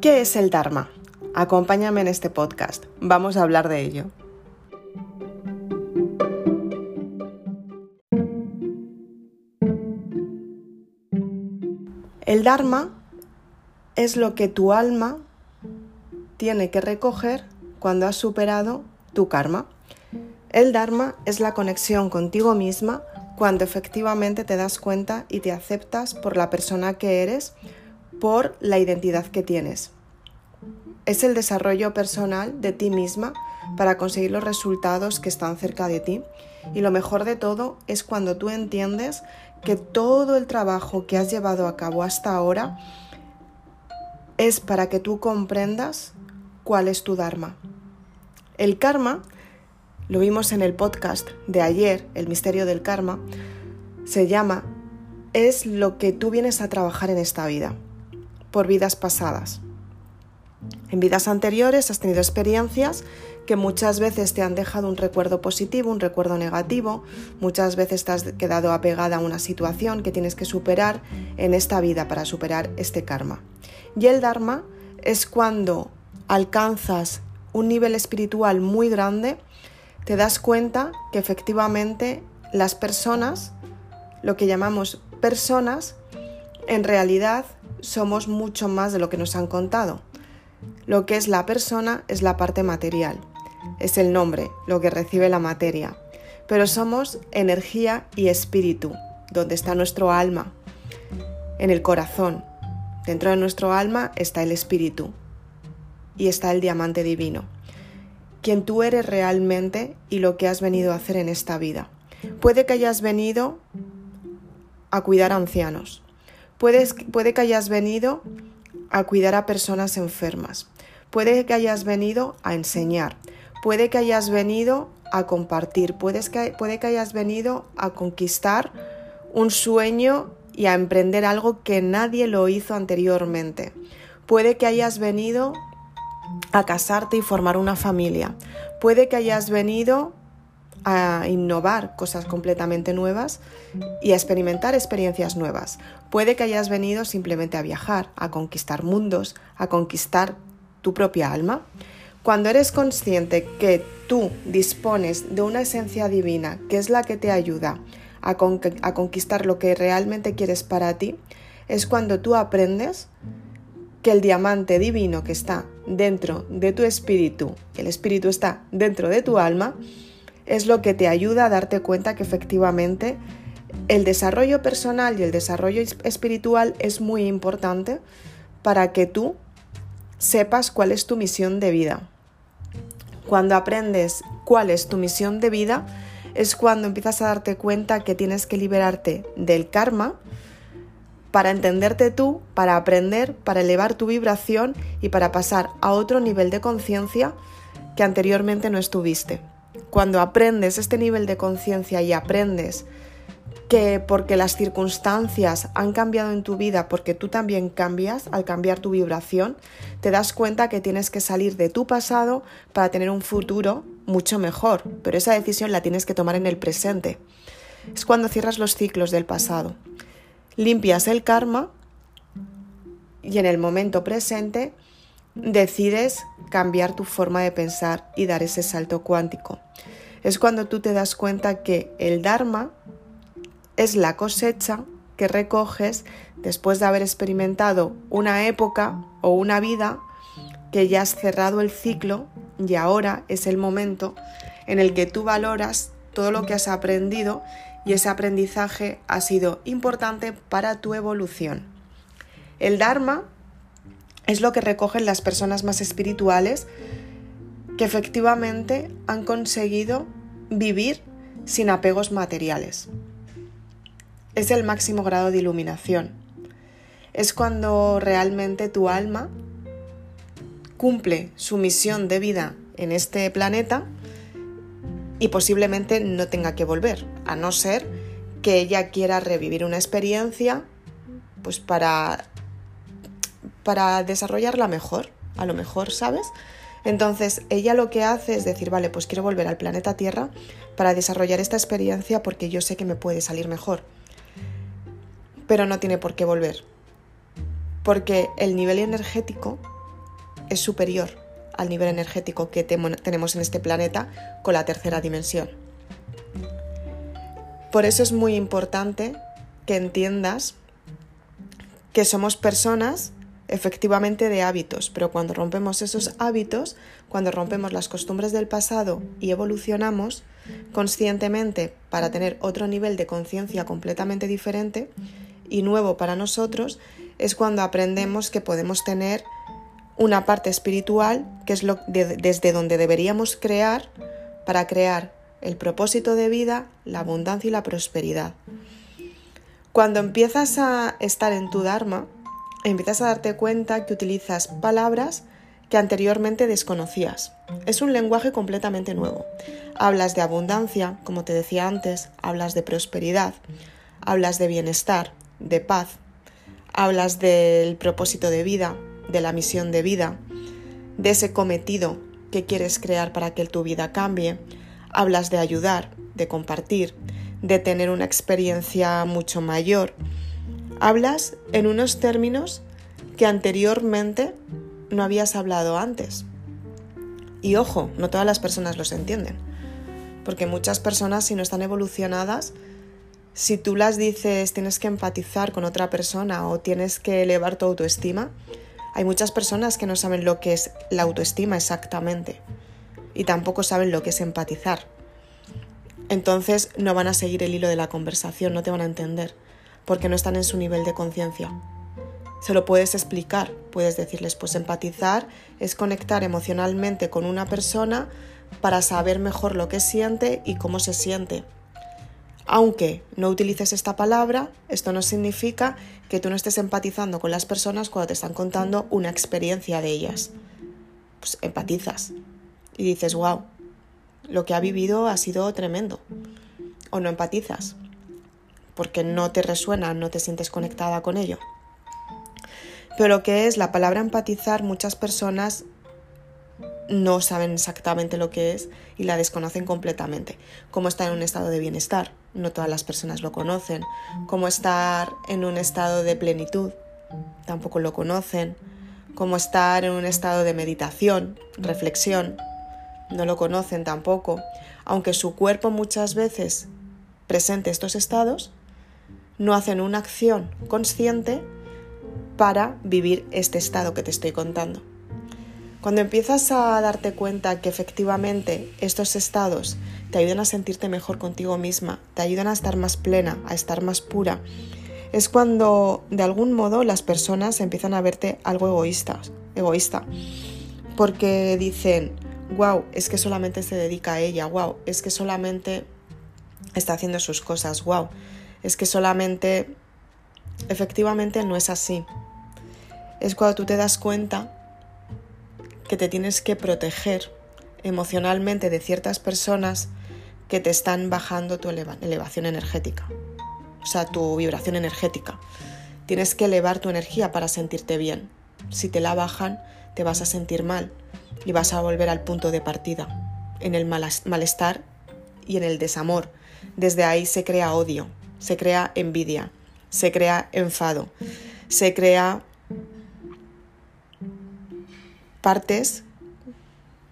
¿Qué es el Dharma? Acompáñame en este podcast. Vamos a hablar de ello. El Dharma es lo que tu alma tiene que recoger cuando has superado tu karma. El Dharma es la conexión contigo misma cuando efectivamente te das cuenta y te aceptas por la persona que eres, por la identidad que tienes. Es el desarrollo personal de ti misma para conseguir los resultados que están cerca de ti. Y lo mejor de todo es cuando tú entiendes que todo el trabajo que has llevado a cabo hasta ahora es para que tú comprendas cuál es tu Dharma. El karma lo vimos en el podcast de ayer, El misterio del karma, se llama Es lo que tú vienes a trabajar en esta vida, por vidas pasadas. En vidas anteriores has tenido experiencias que muchas veces te han dejado un recuerdo positivo, un recuerdo negativo, muchas veces te has quedado apegada a una situación que tienes que superar en esta vida para superar este karma. Y el Dharma es cuando alcanzas un nivel espiritual muy grande te das cuenta que efectivamente las personas, lo que llamamos personas, en realidad somos mucho más de lo que nos han contado. Lo que es la persona es la parte material, es el nombre, lo que recibe la materia, pero somos energía y espíritu, donde está nuestro alma, en el corazón. Dentro de nuestro alma está el espíritu y está el diamante divino quien tú eres realmente y lo que has venido a hacer en esta vida. Puede que hayas venido a cuidar ancianos, puede que hayas venido a cuidar a personas enfermas, puede que hayas venido a enseñar, puede que hayas venido a compartir, puede que, puede que hayas venido a conquistar un sueño y a emprender algo que nadie lo hizo anteriormente. Puede que hayas venido a casarte y formar una familia. Puede que hayas venido a innovar cosas completamente nuevas y a experimentar experiencias nuevas. Puede que hayas venido simplemente a viajar, a conquistar mundos, a conquistar tu propia alma. Cuando eres consciente que tú dispones de una esencia divina que es la que te ayuda a, conquistar lo que realmente quieres para ti, es cuando tú aprendes que el diamante divino que está dentro de tu espíritu, el espíritu está dentro de tu alma, es lo que te ayuda a darte cuenta que efectivamente el desarrollo personal y el desarrollo espiritual es muy importante para que tú sepas cuál es tu misión de vida. Cuando aprendes cuál es tu misión de vida, es cuando empiezas a darte cuenta que tienes que liberarte del karma, para entenderte tú, para aprender, para elevar tu vibración y para pasar a otro nivel de conciencia que anteriormente no estuviste. Cuando aprendes este nivel de conciencia y aprendes que porque las circunstancias han cambiado en tu vida, porque tú también cambias al cambiar tu vibración, te das cuenta que tienes que salir de tu pasado para tener un futuro mucho mejor, pero esa decisión la tienes que tomar en el presente. Es cuando cierras los ciclos del pasado limpias el karma y en el momento presente decides cambiar tu forma de pensar y dar ese salto cuántico. Es cuando tú te das cuenta que el Dharma es la cosecha que recoges después de haber experimentado una época o una vida que ya has cerrado el ciclo y ahora es el momento en el que tú valoras todo lo que has aprendido y ese aprendizaje ha sido importante para tu evolución. El Dharma es lo que recogen las personas más espirituales que efectivamente han conseguido vivir sin apegos materiales. Es el máximo grado de iluminación. Es cuando realmente tu alma cumple su misión de vida en este planeta y posiblemente no tenga que volver, a no ser que ella quiera revivir una experiencia pues para para desarrollarla mejor, a lo mejor, ¿sabes? Entonces, ella lo que hace es decir, vale, pues quiero volver al planeta Tierra para desarrollar esta experiencia porque yo sé que me puede salir mejor. Pero no tiene por qué volver. Porque el nivel energético es superior al nivel energético que tenemos en este planeta con la tercera dimensión. Por eso es muy importante que entiendas que somos personas efectivamente de hábitos, pero cuando rompemos esos hábitos, cuando rompemos las costumbres del pasado y evolucionamos conscientemente para tener otro nivel de conciencia completamente diferente y nuevo para nosotros, es cuando aprendemos que podemos tener una parte espiritual, que es lo desde donde deberíamos crear para crear el propósito de vida, la abundancia y la prosperidad. Cuando empiezas a estar en tu Dharma, empiezas a darte cuenta que utilizas palabras que anteriormente desconocías. Es un lenguaje completamente nuevo. Hablas de abundancia, como te decía antes, hablas de prosperidad, hablas de bienestar, de paz, hablas del propósito de vida, de la misión de vida, de ese cometido que quieres crear para que tu vida cambie, hablas de ayudar, de compartir, de tener una experiencia mucho mayor, Hablas en unos términos que anteriormente no habías hablado antes. Y ojo, no todas las personas los entienden. Porque muchas personas, si no están evolucionadas, si tú las dices tienes que empatizar con otra persona o tienes que elevar tu autoestima, hay muchas personas que no saben lo que es la autoestima exactamente y tampoco saben lo que es empatizar. Entonces no van a seguir el hilo de la conversación, no te van a entender porque no están en su nivel de conciencia. Se lo puedes explicar, puedes decirles, pues empatizar es conectar emocionalmente con una persona para saber mejor lo que siente y cómo se siente. Aunque no utilices esta palabra, esto no significa que tú no estés empatizando con las personas cuando te están contando una experiencia de ellas. Pues empatizas y dices, wow, lo que ha vivido ha sido tremendo. O no empatizas, porque no te resuena, no te sientes conectada con ello. Pero lo que es la palabra empatizar, muchas personas no saben exactamente lo que es y la desconocen completamente. Cómo estar en un estado de bienestar, no todas las personas lo conocen. Cómo estar en un estado de plenitud, tampoco lo conocen. Cómo estar en un estado de meditación, reflexión, no lo conocen tampoco. Aunque su cuerpo muchas veces presente estos estados, no hacen una acción consciente para vivir este estado que te estoy contando. Cuando empiezas a darte cuenta que efectivamente estos estados te ayudan a sentirte mejor contigo misma, te ayudan a estar más plena, a estar más pura, es cuando de algún modo las personas empiezan a verte algo egoístas, egoísta. Porque dicen, wow, es que solamente se dedica a ella, wow, es que solamente está haciendo sus cosas, wow, es que solamente, efectivamente no es así. Es cuando tú te das cuenta que te tienes que proteger emocionalmente de ciertas personas que te están bajando tu elevación energética, o sea, tu vibración energética. Tienes que elevar tu energía para sentirte bien. Si te la bajan, te vas a sentir mal y vas a volver al punto de partida, en el malestar y en el desamor. Desde ahí se crea odio, se crea envidia, se crea enfado, se crea partes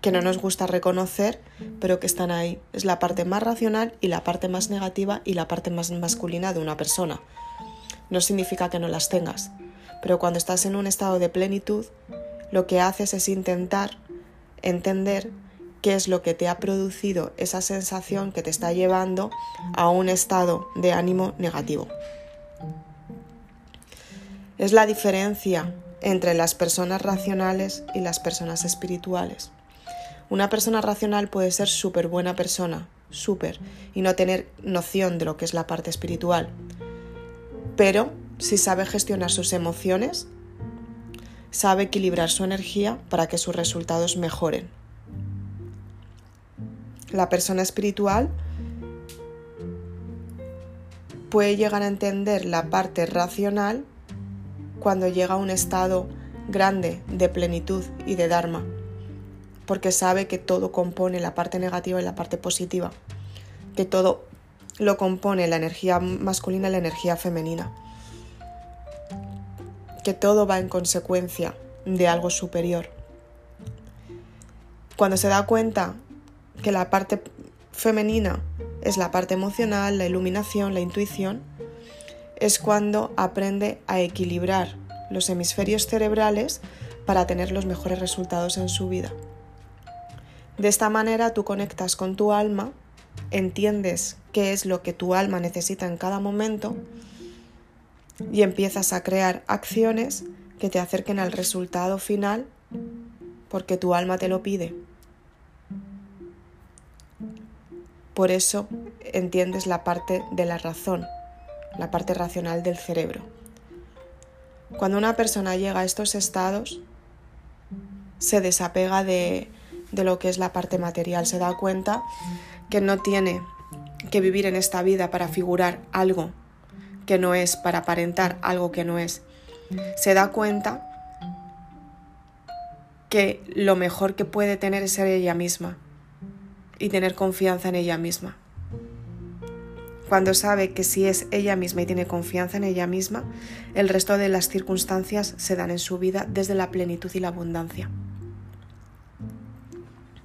que no nos gusta reconocer, pero que están ahí. Es la parte más racional y la parte más negativa y la parte más masculina de una persona. No significa que no las tengas, pero cuando estás en un estado de plenitud, lo que haces es intentar entender qué es lo que te ha producido esa sensación que te está llevando a un estado de ánimo negativo. Es la diferencia entre las personas racionales y las personas espirituales. Una persona racional puede ser súper buena persona, súper, y no tener noción de lo que es la parte espiritual. Pero si sabe gestionar sus emociones, sabe equilibrar su energía para que sus resultados mejoren la persona espiritual puede llegar a entender la parte racional cuando llega a un estado grande de plenitud y de Dharma, porque sabe que todo compone la parte negativa y la parte positiva, que todo lo compone la energía masculina y la energía femenina, que todo va en consecuencia de algo superior. Cuando se da cuenta que la parte femenina es la parte emocional, la iluminación, la intuición, es cuando aprende a equilibrar los hemisferios cerebrales para tener los mejores resultados en su vida. De esta manera tú conectas con tu alma, entiendes qué es lo que tu alma necesita en cada momento y empiezas a crear acciones que te acerquen al resultado final porque tu alma te lo pide. Por eso entiendes la parte de la razón, la parte racional del cerebro. Cuando una persona llega a estos estados, se desapega de, de lo que es la parte material, se da cuenta que no tiene que vivir en esta vida para figurar algo que no es, para aparentar algo que no es. Se da cuenta que lo mejor que puede tener es ser ella misma y tener confianza en ella misma. Cuando sabe que si es ella misma y tiene confianza en ella misma, el resto de las circunstancias se dan en su vida desde la plenitud y la abundancia.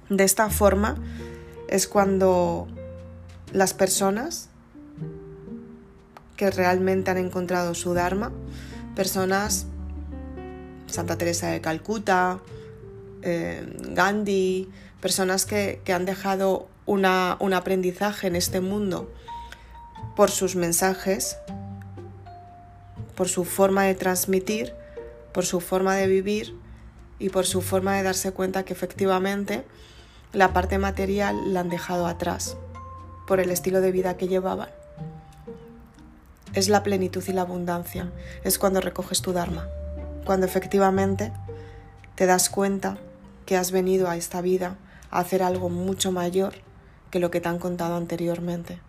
De esta forma es cuando las personas que realmente han encontrado su Dharma, personas, Santa Teresa de Calcuta, eh, Gandhi, personas que, han dejado un aprendizaje en este mundo por sus mensajes, por su forma de transmitir, por su forma de vivir y por su forma de darse cuenta que efectivamente la parte material la han dejado atrás por el estilo de vida que llevaban. Es la plenitud y la abundancia, es cuando recoges tu Dharma, cuando efectivamente te das cuenta que has venido a esta vida a hacer algo mucho mayor que lo que te han contado anteriormente.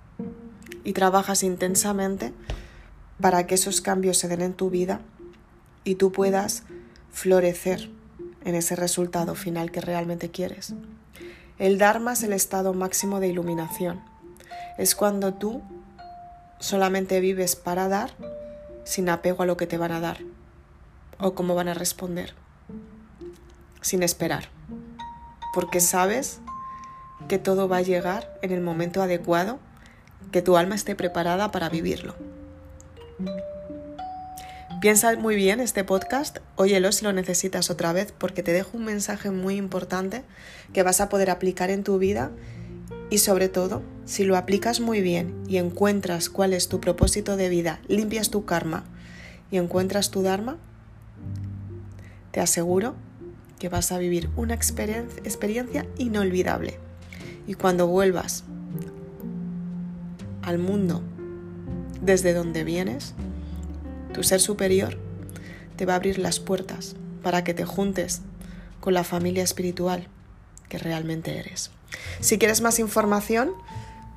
Y trabajas intensamente para que esos cambios se den en tu vida y tú puedas florecer en ese resultado final que realmente quieres. El Dharma es el estado máximo de iluminación. Es cuando tú solamente vives para dar sin apego a lo que te van a dar o cómo van a responder sin esperar, porque sabes que todo va a llegar en el momento adecuado, que tu alma esté preparada para vivirlo. Piensa muy bien este podcast, óyelo si lo necesitas otra vez, porque te dejo un mensaje muy importante que vas a poder aplicar en tu vida y sobre todo, si lo aplicas muy bien y encuentras cuál es tu propósito de vida, limpias tu karma y encuentras tu dharma, te aseguro que vas a vivir una experiencia inolvidable. Y cuando vuelvas al mundo desde donde vienes, tu ser superior te va a abrir las puertas para que te juntes con la familia espiritual que realmente eres. Si quieres más información,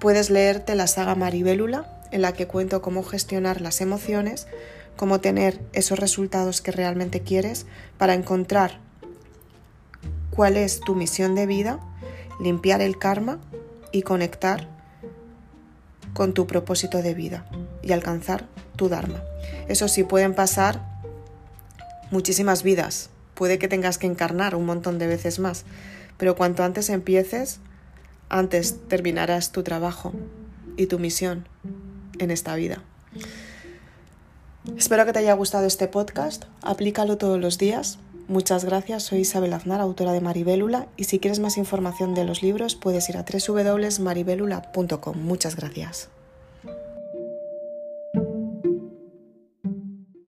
puedes leerte la saga Maribélula, en la que cuento cómo gestionar las emociones, cómo tener esos resultados que realmente quieres para encontrar cuál es tu misión de vida, limpiar el karma y conectar con tu propósito de vida y alcanzar tu Dharma. Eso sí, pueden pasar muchísimas vidas, puede que tengas que encarnar un montón de veces más, pero cuanto antes empieces, antes terminarás tu trabajo y tu misión en esta vida. Espero que te haya gustado este podcast, aplícalo todos los días Muchas gracias, soy Isabel Aznar, autora de Maribélula, y si quieres más información de los libros puedes ir a www.maribélula.com. Muchas gracias.